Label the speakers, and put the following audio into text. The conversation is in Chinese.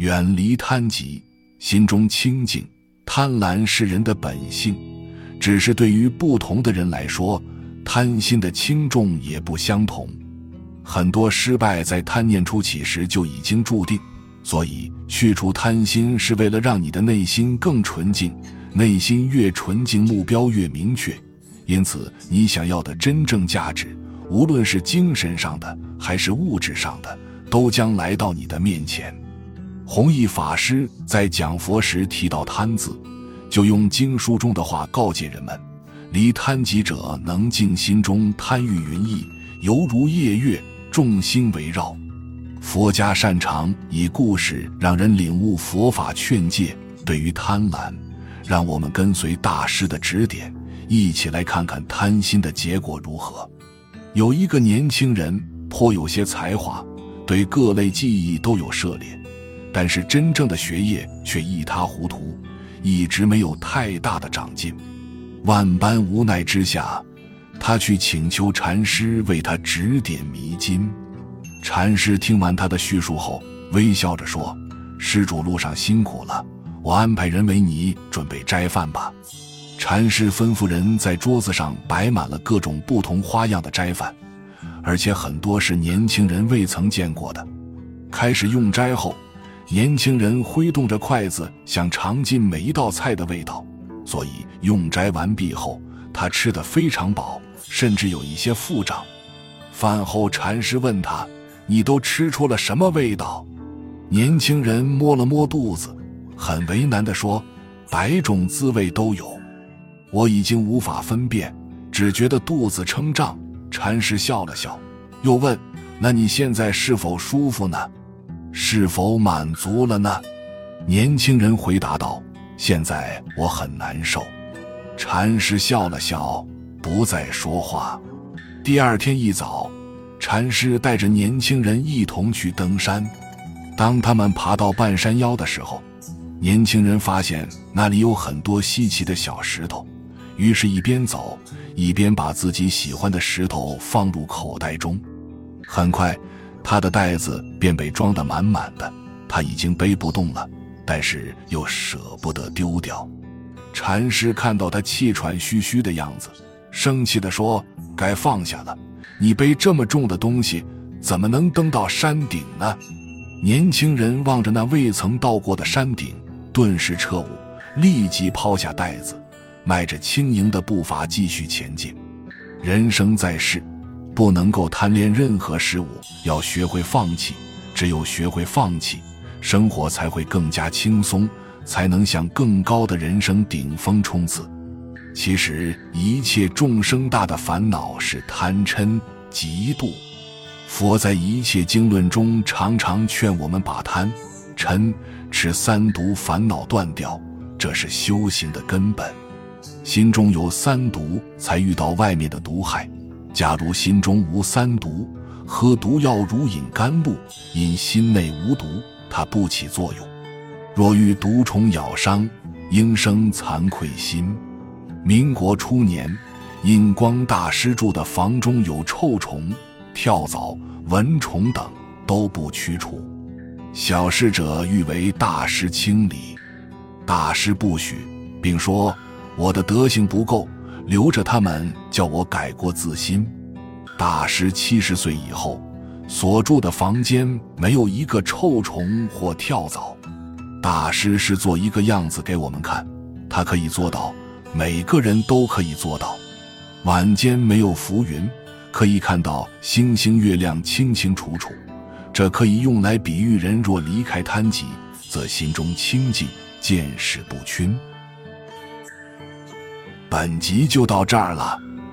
Speaker 1: 远离贪急，心中清净。贪婪是人的本性，只是对于不同的人来说，贪心的轻重也不相同。很多失败在贪念初起时就已经注定，所以去除贪心是为了让你的内心更纯净。内心越纯净，目标越明确。因此，你想要的真正价值，无论是精神上的还是物质上的，都将来到你的面前。弘一法师在讲佛时提到“贪”字，就用经书中的话告诫人们：离贪己者，能静心中贪欲云翳，犹如夜月，众星围绕。佛家擅长以故事让人领悟佛法劝诫。对于贪婪，让我们跟随大师的指点，一起来看看贪心的结果如何。有一个年轻人颇有些才华，对各类技艺都有涉猎。但是真正的学业却一塌糊涂，一直没有太大的长进。万般无奈之下，他去请求禅师为他指点迷津。禅师听完他的叙述后，微笑着说：“施主路上辛苦了，我安排人为你准备斋饭吧。”禅师吩咐人在桌子上摆满了各种不同花样的斋饭，而且很多是年轻人未曾见过的。开始用斋后。年轻人挥动着筷子，想尝尽每一道菜的味道，所以用斋完毕后，他吃得非常饱，甚至有一些腹胀。饭后，禅师问他：“你都吃出了什么味道？”年轻人摸了摸肚子，很为难地说：“百种滋味都有，我已经无法分辨，只觉得肚子撑胀。”禅师笑了笑，又问：“那你现在是否舒服呢？”是否满足了呢？年轻人回答道：“现在我很难受。”禅师笑了笑，不再说话。第二天一早，禅师带着年轻人一同去登山。当他们爬到半山腰的时候，年轻人发现那里有很多稀奇的小石头，于是，一边走一边把自己喜欢的石头放入口袋中。很快。他的袋子便被装得满满的，他已经背不动了，但是又舍不得丢掉。禅师看到他气喘吁吁的样子，生气地说：“该放下了，你背这么重的东西，怎么能登到山顶呢？”年轻人望着那未曾到过的山顶，顿时彻悟，立即抛下袋子，迈着轻盈的步伐继续前进。人生在世。不能够贪恋任何事物，要学会放弃。只有学会放弃，生活才会更加轻松，才能向更高的人生顶峰冲刺。其实，一切众生大的烦恼是贪嗔嫉妒。佛在一切经论中常常劝我们把贪、嗔、痴三毒烦恼断掉，这是修行的根本。心中有三毒，才遇到外面的毒害。假如心中无三毒，喝毒药如饮甘露；因心内无毒，它不起作用。若遇毒虫咬伤，应生惭愧心。民国初年，印光大师住的房中有臭虫、跳蚤、蚊虫等，都不驱除。小事者欲为大师清理，大师不许，并说：“我的德行不够。”留着他们，叫我改过自新。大师七十岁以后，所住的房间没有一个臭虫或跳蚤。大师是做一个样子给我们看，他可以做到，每个人都可以做到。晚间没有浮云，可以看到星星月亮清清楚楚。这可以用来比喻人若离开贪己，则心中清净，见识不群。本集就到这儿了，